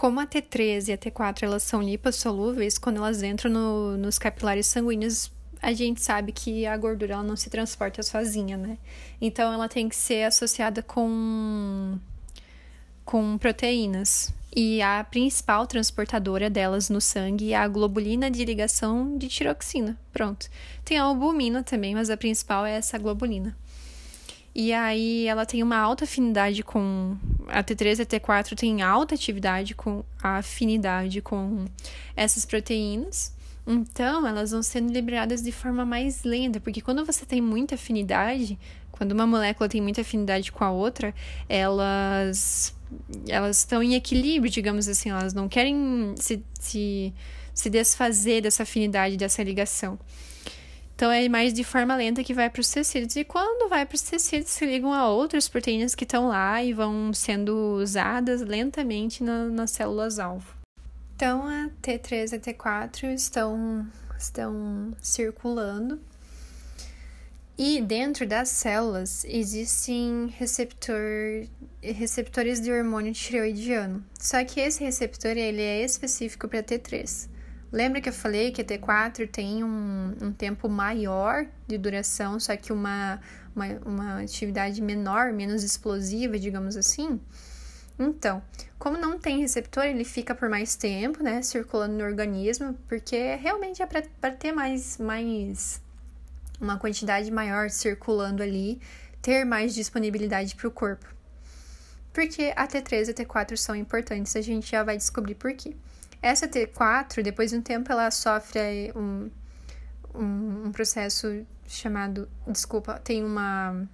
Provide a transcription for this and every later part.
Como a T3 e a T4 elas são lipossolúveis, quando elas entram no, nos capilares sanguíneos, a gente sabe que a gordura ela não se transporta sozinha, né? Então ela tem que ser associada com com proteínas. E a principal transportadora delas no sangue é a globulina de ligação de tiroxina. Pronto. Tem a albumina também, mas a principal é essa globulina. E aí ela tem uma alta afinidade com a T3 e a T4 tem alta atividade com a afinidade com essas proteínas. Então, elas vão sendo liberadas de forma mais lenta, porque quando você tem muita afinidade, quando uma molécula tem muita afinidade com a outra, elas elas estão em equilíbrio, digamos assim, elas não querem se, se, se desfazer dessa afinidade, dessa ligação. Então é mais de forma lenta que vai para os tecidos. E quando vai para os tecidos, se ligam a outras proteínas que estão lá e vão sendo usadas lentamente na, nas células-alvo. Então a T3 e a T4 estão, estão circulando. E dentro das células existem receptor, receptores de hormônio tireoidiano. Só que esse receptor ele é específico para T3. Lembra que eu falei que a T4 tem um, um tempo maior de duração, só que uma, uma, uma atividade menor, menos explosiva, digamos assim? Então, como não tem receptor, ele fica por mais tempo, né, circulando no organismo, porque realmente é para ter mais, mais uma quantidade maior circulando ali, ter mais disponibilidade para o corpo. Porque a T3 e a T4 são importantes, a gente já vai descobrir por quê. Essa T4, depois de um tempo, ela sofre um, um, um processo chamado. Desculpa, tem uma.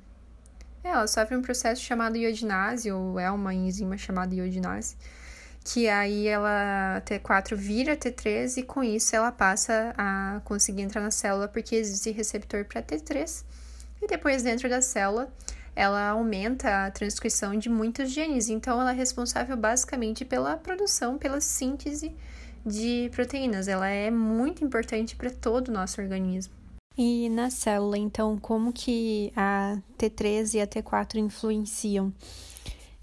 É, ela sofre um processo chamado iodinase, ou é uma enzima chamada iodinase, que aí ela, T4 vira T3 e com isso ela passa a conseguir entrar na célula porque existe receptor para T3. E depois, dentro da célula, ela aumenta a transcrição de muitos genes, então ela é responsável basicamente pela produção, pela síntese de proteínas. Ela é muito importante para todo o nosso organismo. E na célula, então, como que a T3 e a T4 influenciam?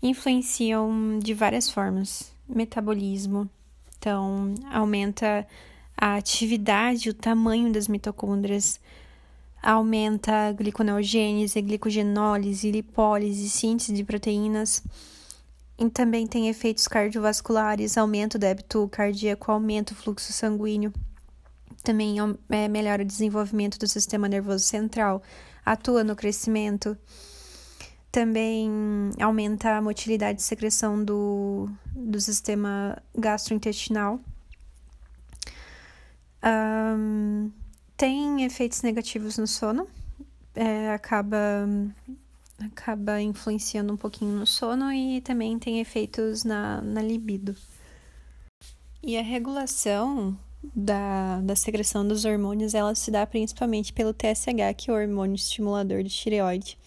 Influenciam de várias formas. Metabolismo, então aumenta a atividade, o tamanho das mitocôndrias, aumenta a gliconeogênese, glicogenólise, lipólise, síntese de proteínas. E também tem efeitos cardiovasculares, aumenta o débito cardíaco, aumenta o fluxo sanguíneo. Também é, melhora o desenvolvimento do sistema nervoso central, atua no crescimento. Também aumenta a motilidade de secreção do, do sistema gastrointestinal. Um, tem efeitos negativos no sono, é, acaba, acaba influenciando um pouquinho no sono e também tem efeitos na, na libido. E a regulação da, da secreção dos hormônios, ela se dá principalmente pelo TSH, que é o hormônio estimulador de tireoide,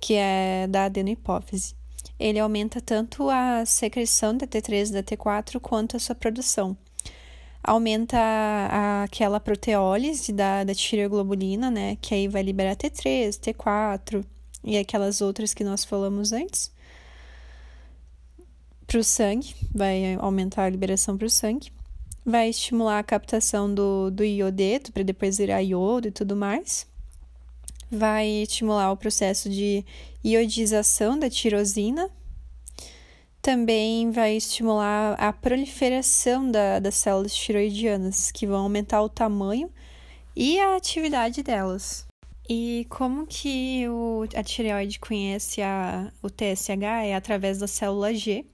que é da adenohipófise. Ele aumenta tanto a secreção da T3 e da T4 quanto a sua produção aumenta a, aquela proteólise da, da tireoglobulina, né? Que aí vai liberar T3, T4 e aquelas outras que nós falamos antes. Para o sangue, vai aumentar a liberação para o sangue. Vai estimular a captação do, do iodeto para depois virar iodo e tudo mais. Vai estimular o processo de iodização da tirosina, também vai estimular a proliferação da, das células tiroidianas, que vão aumentar o tamanho e a atividade delas. E como que o, a tireoide conhece a, o TSH? É através da célula G.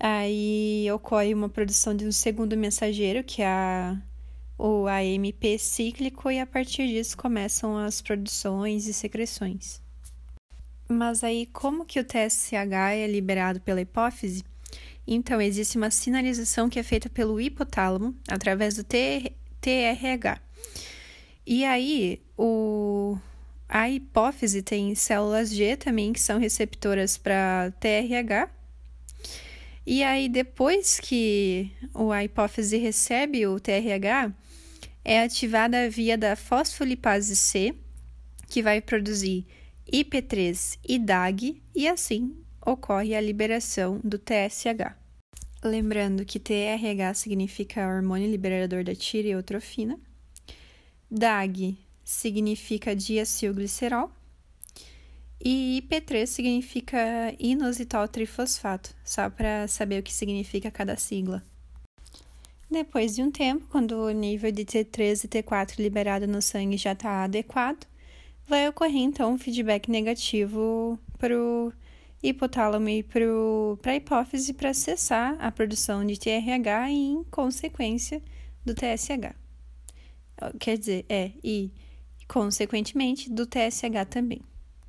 Aí ocorre uma produção de um segundo mensageiro, que é a, o AMP cíclico, e a partir disso começam as produções e secreções. Mas aí, como que o TSH é liberado pela hipófise? Então, existe uma sinalização que é feita pelo hipotálamo através do TRH. E aí, o, a hipófise tem células G também que são receptoras para TRH. E aí, depois que a hipófise recebe o TRH, é ativada a via da fosfolipase C, que vai produzir IP3 e DAG, e assim ocorre a liberação do TSH. Lembrando que TRH significa hormônio liberador da tireotrofina. DAG significa diacilglicerol. E IP3 significa inositol trifosfato, só para saber o que significa cada sigla. Depois de um tempo, quando o nível de T3 e T4 liberado no sangue já está adequado, vai ocorrer então um feedback negativo para o hipotálamo e para a hipófise para cessar a produção de TRH e, em consequência, do TSH. Quer dizer, é, e consequentemente do TSH também.